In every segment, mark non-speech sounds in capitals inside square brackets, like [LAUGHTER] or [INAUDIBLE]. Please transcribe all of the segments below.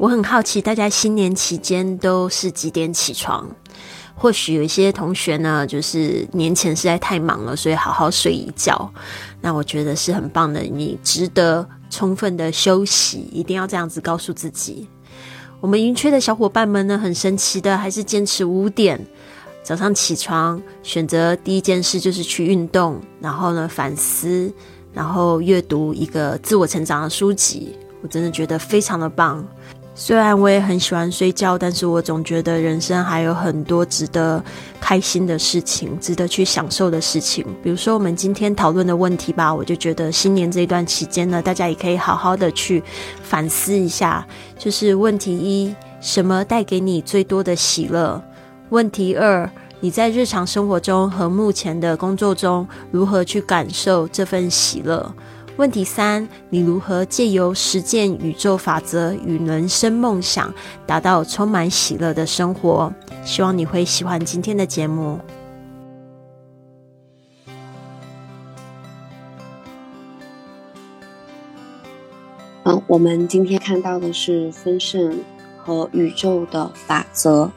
我很好奇，大家新年期间都是几点起床？或许有一些同学呢，就是年前实在太忙了，所以好好睡一觉。那我觉得是很棒的，你值得充分的休息，一定要这样子告诉自己。我们云雀的小伙伴们呢，很神奇的，还是坚持五点早上起床，选择第一件事就是去运动，然后呢反思，然后阅读一个自我成长的书籍。我真的觉得非常的棒。虽然我也很喜欢睡觉，但是我总觉得人生还有很多值得开心的事情，值得去享受的事情。比如说我们今天讨论的问题吧，我就觉得新年这一段期间呢，大家也可以好好的去反思一下。就是问题一，什么带给你最多的喜乐？问题二，你在日常生活中和目前的工作中如何去感受这份喜乐？问题三：你如何借由实践宇宙法则与人生梦想，达到充满喜乐的生活？希望你会喜欢今天的节目。嗯，我们今天看到的是丰盛和宇宙的法则。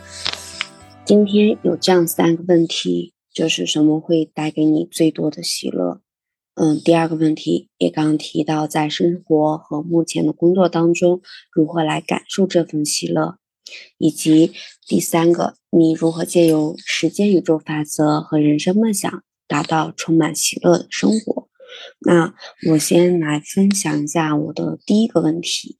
今天有这样三个问题，就是什么会带给你最多的喜乐？嗯，第二个问题也刚提到，在生活和目前的工作当中，如何来感受这份喜乐，以及第三个，你如何借由时间宇宙法则和人生梦想，达到充满喜乐的生活？那我先来分享一下我的第一个问题。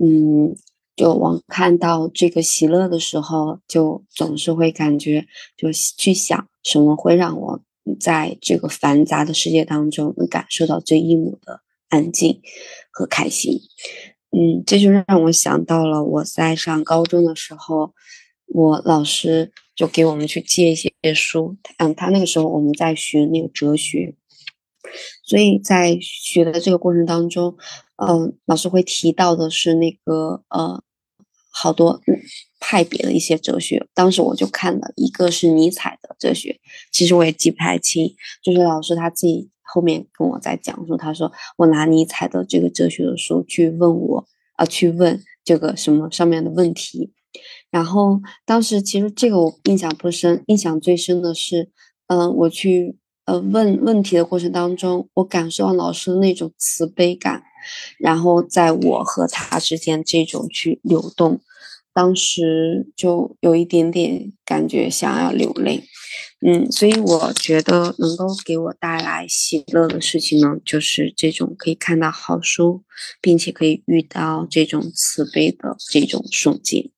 嗯，就我看到这个喜乐的时候，就总是会感觉，就去想什么会让我。在这个繁杂的世界当中，能感受到最一亩的安静和开心。嗯，这就让我想到了我在上高中的时候，我老师就给我们去借一些书。嗯，他那个时候我们在学那个哲学，所以在学的这个过程当中，嗯，老师会提到的是那个呃。好多派别的一些哲学，当时我就看了一个是尼采的哲学，其实我也记不太清，就是老师他自己后面跟我在讲述，他说我拿尼采的这个哲学的书去问我啊，去问这个什么上面的问题，然后当时其实这个我印象不深，印象最深的是，嗯，我去呃问问题的过程当中，我感受到老师的那种慈悲感。然后在我和他之间这种去流动，当时就有一点点感觉想要流泪，嗯，所以我觉得能够给我带来喜乐的事情呢，就是这种可以看到好书，并且可以遇到这种慈悲的这种瞬间。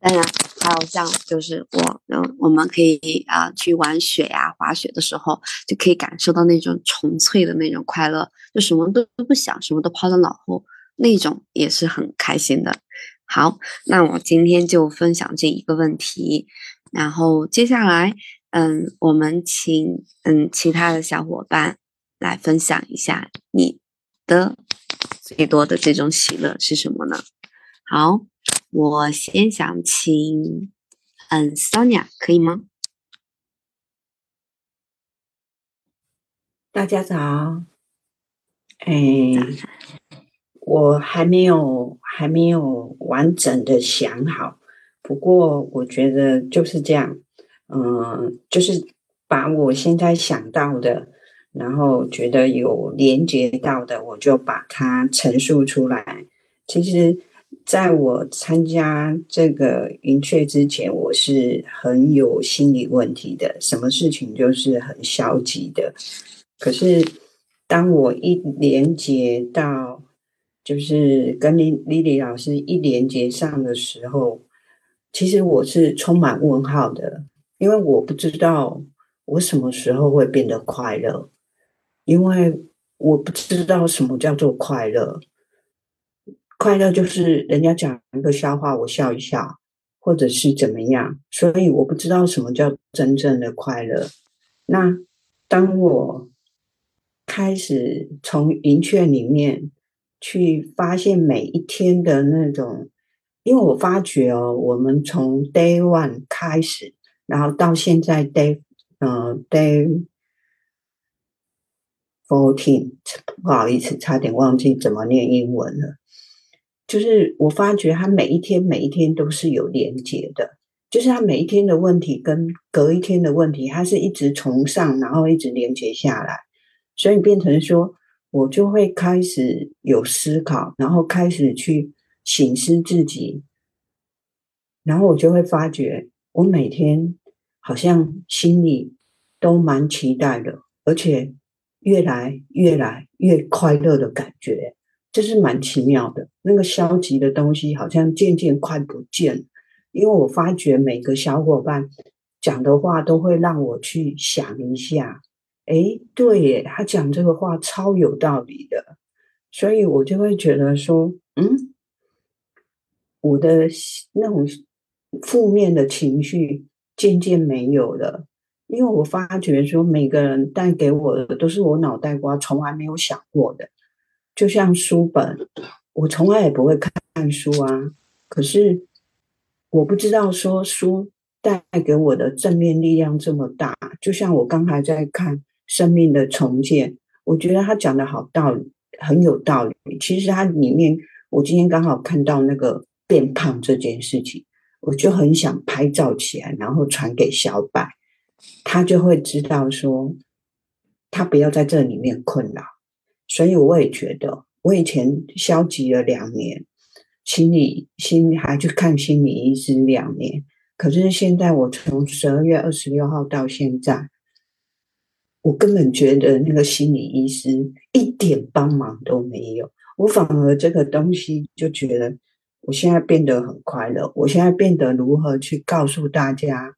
当然，还有像就是我，嗯，我们可以啊去玩雪呀、滑雪的时候，就可以感受到那种纯粹的那种快乐，就什么都都不想，什么都抛在脑后，那种也是很开心的。好，那我今天就分享这一个问题，然后接下来，嗯，我们请嗯其他的小伙伴来分享一下你的最多的这种喜乐是什么呢？好。我先想请，嗯，Sonia 可以吗？大家早，哎，我还没有还没有完整的想好，不过我觉得就是这样，嗯，就是把我现在想到的，然后觉得有连接到的，我就把它陈述出来。其实。在我参加这个云雀之前，我是很有心理问题的，什么事情就是很消极的。可是当我一连接到，就是跟丽丽丽老师一连接上的时候，其实我是充满问号的，因为我不知道我什么时候会变得快乐，因为我不知道什么叫做快乐。快乐就是人家讲一个笑话，我笑一笑，或者是怎么样。所以我不知道什么叫真正的快乐。那当我开始从云雀里面去发现每一天的那种，因为我发觉哦，我们从 day one 开始，然后到现在 day 呃 day fourteen，不好意思，差点忘记怎么念英文了。就是我发觉他每一天每一天都是有连接的，就是他每一天的问题跟隔一天的问题，他是一直从上然后一直连接下来，所以变成说，我就会开始有思考，然后开始去醒思自己，然后我就会发觉，我每天好像心里都蛮期待的，而且。越来越来越快乐的感觉，这是蛮奇妙的。那个消极的东西好像渐渐快不见，因为我发觉每个小伙伴讲的话都会让我去想一下。哎，对耶，他讲这个话超有道理的，所以我就会觉得说，嗯，我的那种负面的情绪渐渐没有了。因为我发觉说，每个人带给我的都是我脑袋瓜从来没有想过的，就像书本，我从来也不会看书啊。可是我不知道说书带给我的正面力量这么大。就像我刚才在看《生命的重建》，我觉得他讲的好道理，很有道理。其实它里面，我今天刚好看到那个变胖这件事情，我就很想拍照起来，然后传给小白。他就会知道说，他不要在这里面困扰。所以我也觉得，我以前消极了两年，心理心还去看心理医师两年。可是现在我从十二月二十六号到现在，我根本觉得那个心理医师一点帮忙都没有。我反而这个东西就觉得，我现在变得很快乐。我现在变得如何去告诉大家？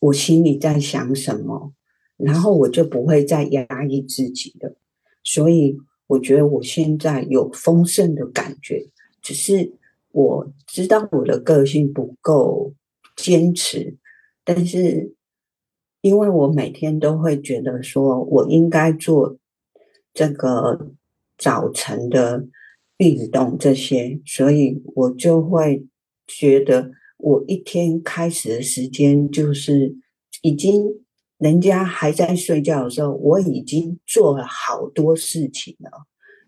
我心里在想什么，然后我就不会再压抑自己了。所以我觉得我现在有丰盛的感觉，只是我知道我的个性不够坚持，但是因为我每天都会觉得说我应该做这个早晨的运动这些，所以我就会觉得。我一天开始的时间就是已经，人家还在睡觉的时候，我已经做了好多事情了，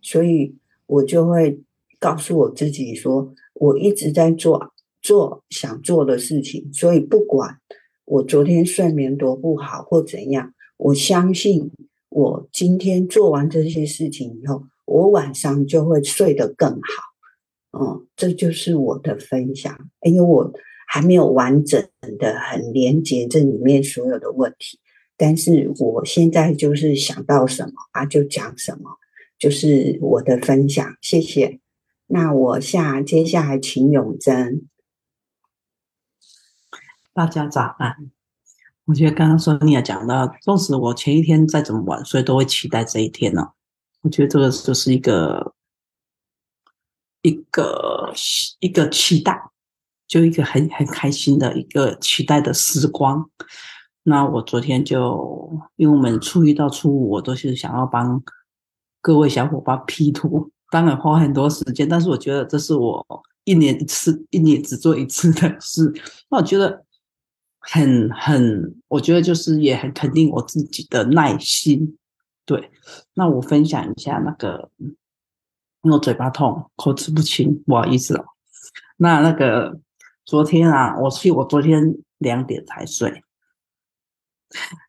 所以我就会告诉我自己说，我一直在做做想做的事情，所以不管我昨天睡眠多不好或怎样，我相信我今天做完这些事情以后，我晚上就会睡得更好。嗯，这就是我的分享，因为我还没有完整的很连接这里面所有的问题，但是我现在就是想到什么啊就讲什么，就是我的分享，谢谢。那我下接下来请永贞，大家早安。我觉得刚刚说你也讲到，纵使我前一天再怎么晚睡，都会期待这一天呢。我觉得这个就是一个。一个一个期待，就一个很很开心的一个期待的时光。那我昨天就，因为我们初一到初五，我都是想要帮各位小伙伴 P 图，当然花很多时间，但是我觉得这是我一年一次，一年只做一次的事。那我觉得很很，我觉得就是也很肯定我自己的耐心。对，那我分享一下那个。因为我嘴巴痛，口齿不清，不好意思哦。那那个昨天啊，我去，我昨天两点才睡，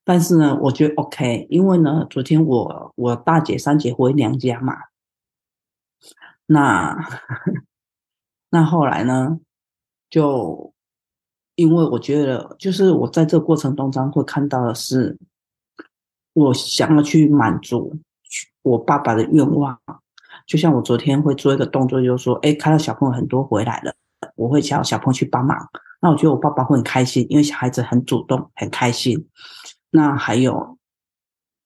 但是呢，我觉得 OK，因为呢，昨天我我大姐、三姐回娘家嘛，那 [LAUGHS] 那后来呢，就因为我觉得，就是我在这个过程当中会看到的是，我想要去满足我爸爸的愿望。就像我昨天会做一个动作，就是说，哎，看到小朋友很多回来了，我会叫小朋友去帮忙。那我觉得我爸爸会很开心，因为小孩子很主动，很开心。那还有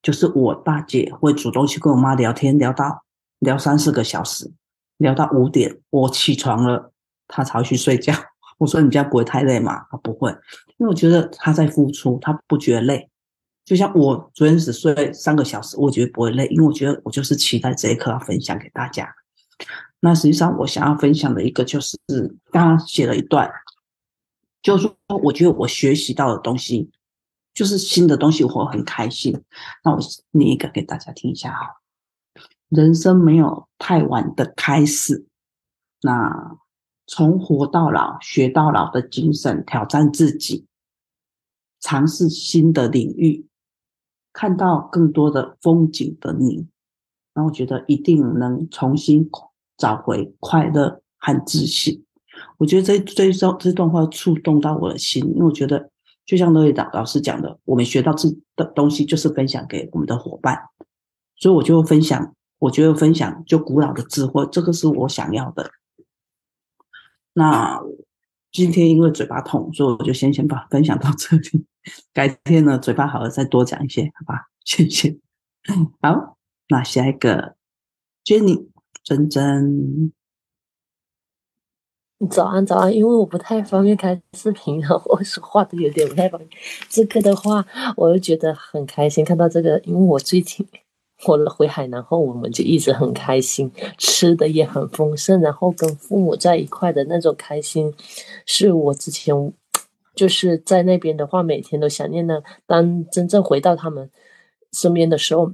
就是我大姐会主动去跟我妈聊天，聊到聊三四个小时，聊到五点，我起床了，她才去睡觉。[LAUGHS] 我说你家不会太累吗？她不会，因为我觉得她在付出，她不觉得累。就像我昨天只睡三个小时，我觉得不会累，因为我觉得我就是期待这一刻要分享给大家。那实际上我想要分享的一个就是刚刚写了一段，就是说我觉得我学习到的东西就是新的东西，我很开心。那我念一个给大家听一下哈。人生没有太晚的开始。那从活到老、学到老的精神，挑战自己，尝试新的领域，看到更多的风景的你，然后觉得一定能重新找回快乐和自信。我觉得这这这这段话触动到我的心，因为我觉得就像乐导老师讲的，我们学到这的东西就是分享给我们的伙伴，所以我就分享，我觉得分享就古老的智慧，这个是我想要的。那今天因为嘴巴痛，所以我就先先把分享到这里，改天呢嘴巴好了再多讲一些，好吧？谢谢。[LAUGHS] 好，那下一个 Jenny 珍珍。早安，早安！因为我不太方便开视频，然 [LAUGHS] 后我说话都有点不太方便。这个的话，我就觉得很开心看到这个，因为我最近我回海南后，我们就一直很开心，吃的也很丰盛，然后跟父母在一块的那种开心，是我之前就是在那边的话，每天都想念的。当真正回到他们身边的时候。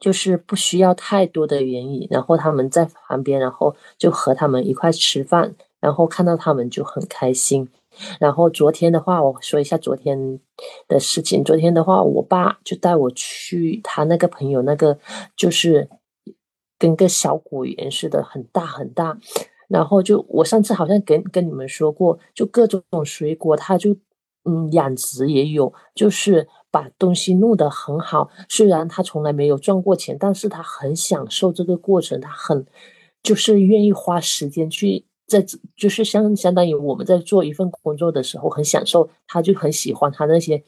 就是不需要太多的原因，然后他们在旁边，然后就和他们一块吃饭，然后看到他们就很开心。然后昨天的话，我说一下昨天的事情。昨天的话，我爸就带我去他那个朋友那个，就是跟个小果园似的，很大很大。然后就我上次好像跟跟你们说过，就各种水果，他就嗯养殖也有，就是。把东西弄得很好，虽然他从来没有赚过钱，但是他很享受这个过程，他很就是愿意花时间去在，就是相相当于我们在做一份工作的时候很享受，他就很喜欢他那些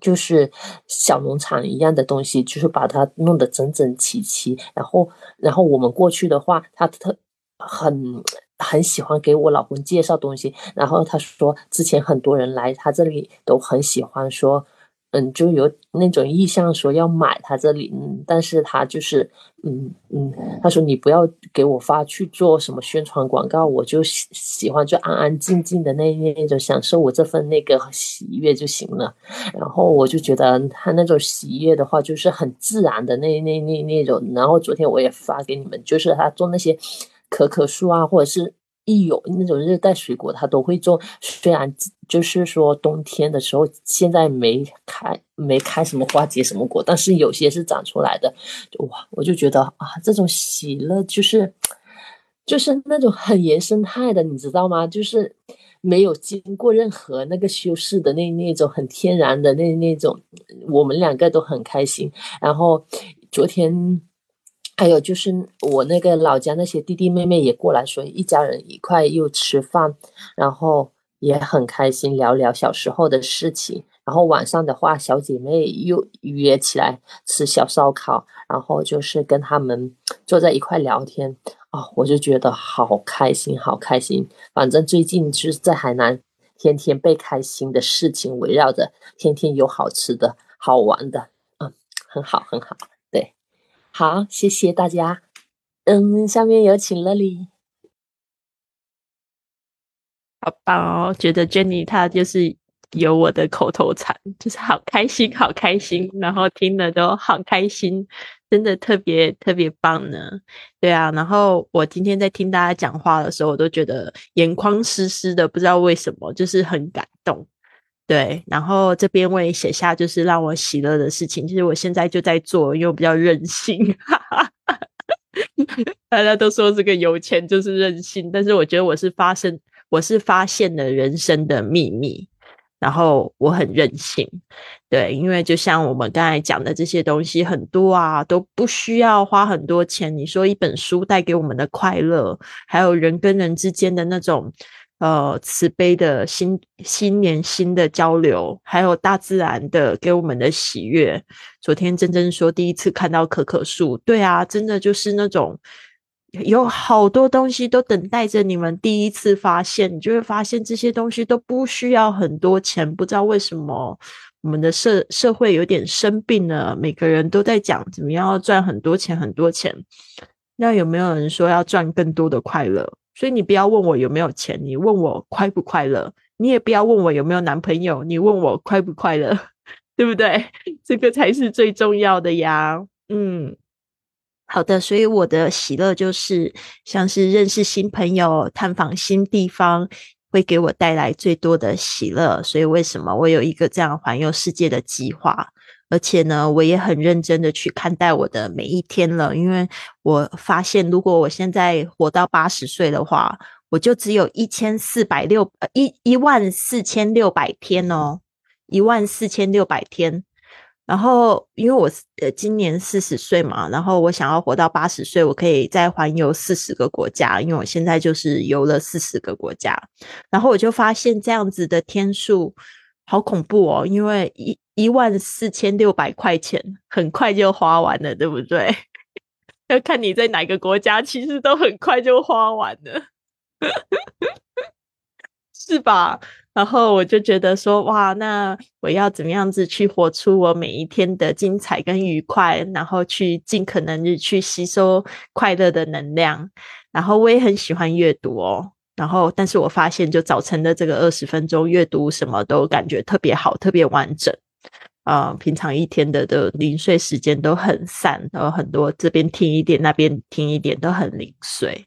就是小农场一样的东西，就是把它弄得整整齐齐，然后然后我们过去的话，他特很很喜欢给我老公介绍东西，然后他说之前很多人来他这里都很喜欢说。嗯，就有那种意向说要买他这里，嗯，但是他就是，嗯嗯，他说你不要给我发去做什么宣传广告，我就喜喜欢就安安静静的那那种享受我这份那个喜悦就行了。然后我就觉得他那种喜悦的话，就是很自然的那那那那种。然后昨天我也发给你们，就是他做那些可可树啊，或者是。一有那种热带水果，它都会种。虽然就是说冬天的时候，现在没开没开什么花结什么果，但是有些是长出来的。哇，我就觉得啊，这种喜乐就是就是那种很原生态的，你知道吗？就是没有经过任何那个修饰的那那种很天然的那那种，我们两个都很开心。然后昨天。还有就是我那个老家那些弟弟妹妹也过来，所以一家人一块又吃饭，然后也很开心聊聊小时候的事情。然后晚上的话，小姐妹又约起来吃小烧烤，然后就是跟他们坐在一块聊天啊，我就觉得好开心，好开心。反正最近就是在海南，天天被开心的事情围绕着，天天有好吃的好玩的，嗯，很好，很好。好，谢谢大家。嗯，下面有请乐丽。好棒哦！觉得 Jenny 她就是有我的口头禅，就是好开心，好开心，然后听了都好开心，真的特别特别棒呢。对啊，然后我今天在听大家讲话的时候，我都觉得眼眶湿湿的，不知道为什么，就是很感动。对，然后这边我也写下，就是让我喜乐的事情。其实我现在就在做，因为我比较任性。[LAUGHS] 大家都说这个有钱就是任性，但是我觉得我是发生，我是发现了人生的秘密，然后我很任性。对，因为就像我们刚才讲的这些东西，很多啊都不需要花很多钱。你说一本书带给我们的快乐，还有人跟人之间的那种。呃，慈悲的新新年新的交流，还有大自然的给我们的喜悦。昨天珍珍说第一次看到可可树，对啊，真的就是那种有好多东西都等待着你们第一次发现，你就会发现这些东西都不需要很多钱。不知道为什么我们的社社会有点生病了，每个人都在讲怎么样要赚很多钱，很多钱。那有没有人说要赚更多的快乐？所以你不要问我有没有钱，你问我快不快乐。你也不要问我有没有男朋友，你问我快不快乐，[LAUGHS] 对不对？[LAUGHS] 这个才是最重要的呀。嗯，好的，所以我的喜乐就是像是认识新朋友、探访新地方，会给我带来最多的喜乐。所以为什么我有一个这样环游世界的计划？而且呢，我也很认真的去看待我的每一天了，因为我发现，如果我现在活到八十岁的话，我就只有一千四百六呃一一万四千六百天哦，一万四千六百天。然后，因为我呃今年四十岁嘛，然后我想要活到八十岁，我可以再环游四十个国家，因为我现在就是游了四十个国家。然后我就发现这样子的天数好恐怖哦，因为一一万四千六百块钱很快就花完了，对不对？[LAUGHS] 要看你在哪个国家，其实都很快就花完了，[LAUGHS] 是吧？然后我就觉得说，哇，那我要怎么样子去活出我每一天的精彩跟愉快，然后去尽可能的去吸收快乐的能量。然后我也很喜欢阅读哦。然后，但是我发现，就早晨的这个二十分钟阅读，什么都感觉特别好，特别完整。啊，平常一天的的零碎时间都很散，然后很多这边听一点，那边听一点，都很零碎。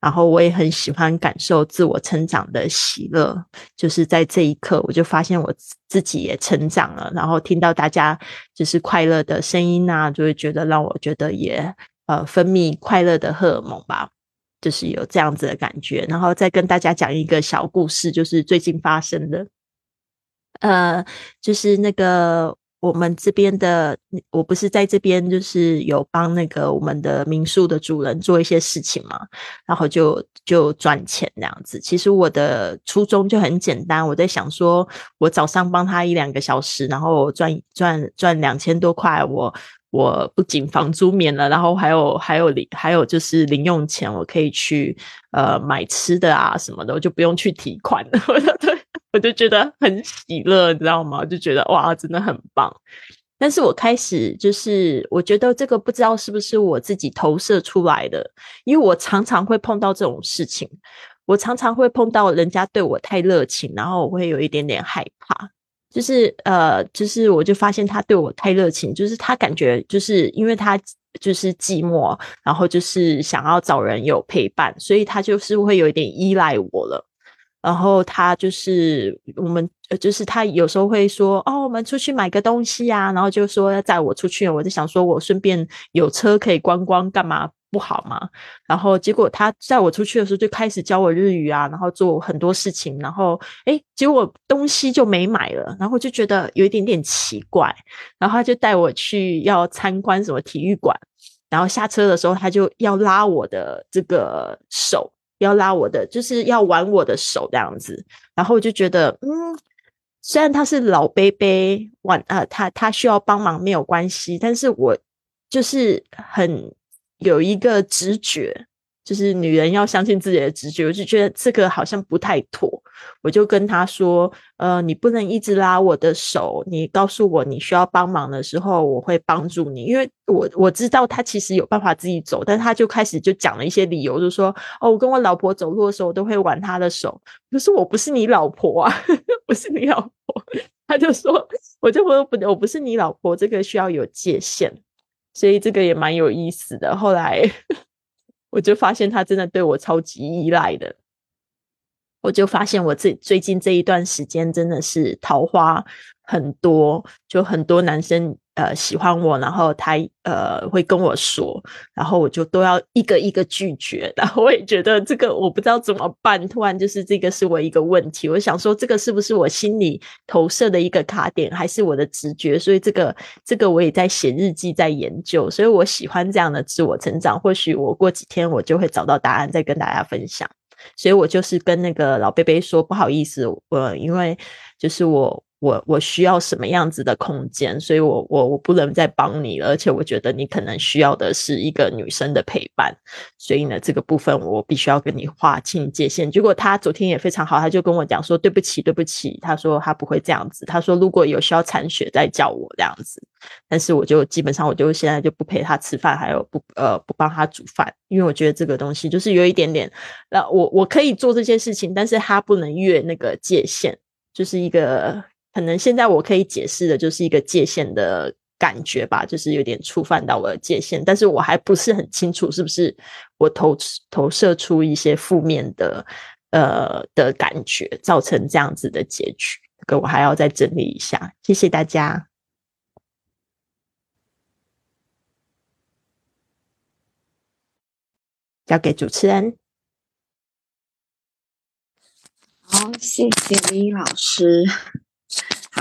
然后我也很喜欢感受自我成长的喜乐，就是在这一刻，我就发现我自己也成长了。然后听到大家就是快乐的声音啊，就会觉得让我觉得也呃分泌快乐的荷尔蒙吧，就是有这样子的感觉。然后再跟大家讲一个小故事，就是最近发生的。呃，就是那个我们这边的，我不是在这边，就是有帮那个我们的民宿的主人做一些事情嘛，然后就就赚钱这样子。其实我的初衷就很简单，我在想说，我早上帮他一两个小时，然后赚赚赚两千多块，我我不仅房租免了，然后还有还有零还有就是零用钱，我可以去呃买吃的啊什么的，我就不用去提款了。[LAUGHS] 对。我就觉得很喜乐，你知道吗？就觉得哇，真的很棒。但是我开始就是，我觉得这个不知道是不是我自己投射出来的，因为我常常会碰到这种事情，我常常会碰到人家对我太热情，然后我会有一点点害怕。就是呃，就是我就发现他对我太热情，就是他感觉就是因为他就是寂寞，然后就是想要找人有陪伴，所以他就是会有一点依赖我了。然后他就是我们，就是他有时候会说哦，我们出去买个东西呀，然后就说要载我出去。我就想说，我顺便有车可以观光，干嘛不好嘛？然后结果他载我出去的时候就开始教我日语啊，然后做很多事情，然后哎，结果东西就没买了，然后就觉得有一点点奇怪。然后他就带我去要参观什么体育馆，然后下车的时候他就要拉我的这个手。要拉我的，就是要挽我的手这样子，然后我就觉得，嗯，虽然他是老 baby 玩啊，他他需要帮忙没有关系，但是我就是很有一个直觉。就是女人要相信自己的直觉，我就觉得这个好像不太妥，我就跟他说：“呃，你不能一直拉我的手，你告诉我你需要帮忙的时候，我会帮助你。”因为我我知道他其实有办法自己走，但他就开始就讲了一些理由，就说：“哦，我跟我老婆走路的时候，我都会挽她的手。”可是我不是你老婆啊，[LAUGHS] 不是你老婆。他就说：“我就说不，我不是你老婆，这个需要有界限。”所以这个也蛮有意思的。后来。[LAUGHS] 我就发现他真的对我超级依赖的，我就发现我最最近这一段时间真的是桃花很多，就很多男生。呃，喜欢我，然后他呃会跟我说，然后我就都要一个一个拒绝。[LAUGHS] 然后我也觉得这个我不知道怎么办，突然就是这个是我一个问题。我想说，这个是不是我心里投射的一个卡点，还是我的直觉？所以这个这个我也在写日记，在研究。所以我喜欢这样的自我成长。或许我过几天我就会找到答案，再跟大家分享。所以我就是跟那个老贝贝说，不好意思，我因为就是我。我我需要什么样子的空间，所以我我我不能再帮你了，而且我觉得你可能需要的是一个女生的陪伴，所以呢，这个部分我必须要跟你划清界限。结果他昨天也非常好，他就跟我讲说对不起对不起，他说他不会这样子，他说如果有需要残血再叫我这样子，但是我就基本上我就现在就不陪他吃饭，还有不呃不帮他煮饭，因为我觉得这个东西就是有一点点，那我我可以做这些事情，但是他不能越那个界限，就是一个。可能现在我可以解释的就是一个界限的感觉吧，就是有点触犯到我的界限，但是我还不是很清楚是不是我投投射出一些负面的呃的感觉，造成这样子的结局，这个我还要再整理一下。谢谢大家，交给主持人。好，谢谢李老师。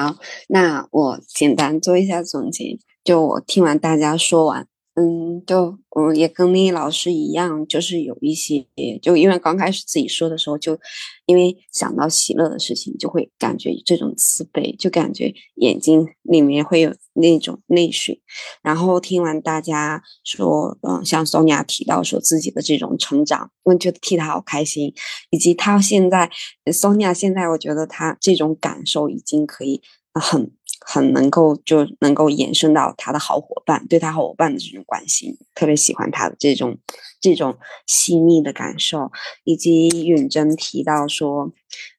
好，那我简单做一下总结。就我听完大家说完，嗯，就我也跟丽丽老师一样，就是有一些，就因为刚开始自己说的时候，就因为想到喜乐的事情，就会感觉这种慈悲，就感觉眼睛里面会有那种泪水。然后听完大家说，嗯，像 Sonia 提到说自己的这种成长，我觉得替他好开心，以及他现在 Sonia 现在，我觉得他这种感受已经可以很。很能够就能够延伸到他的好伙伴，对他好伙伴的这种关心，特别喜欢他的这种这种细腻的感受，以及允珍提到说，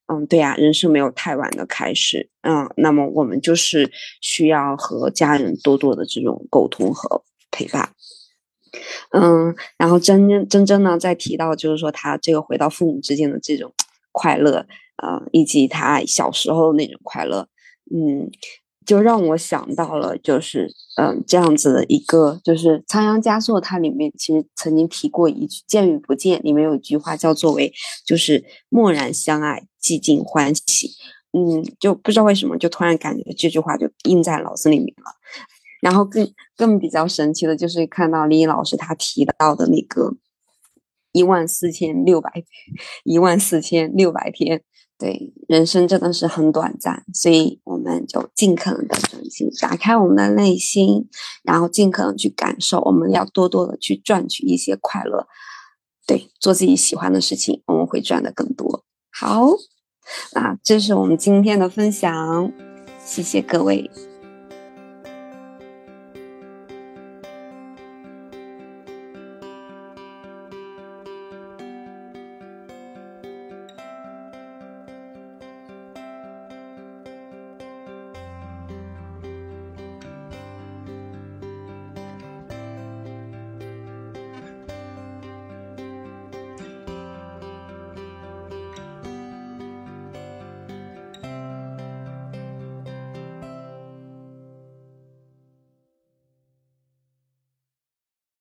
嗯，对呀，人生没有太晚的开始，嗯，那么我们就是需要和家人多多的这种沟通和陪伴，嗯，然后真真真真呢，在提到就是说他这个回到父母之间的这种快乐，呃，以及他小时候那种快乐，嗯。就让我想到了，就是嗯，这样子的一个，就是《仓央嘉措》它里面其实曾经提过一句“见与不见”，里面有一句话叫做“为就是默然相爱，寂静欢喜”。嗯，就不知道为什么，就突然感觉这句话就印在脑子里面了。然后更更比较神奇的就是看到李老师他提到的那个一万四千六百一万四千六百天。对，人生真的是很短暂，所以我们就尽可能的珍惜，打开我们的内心，然后尽可能去感受。我们要多多的去赚取一些快乐，对，做自己喜欢的事情，我们会赚的更多。好，那这是我们今天的分享，谢谢各位。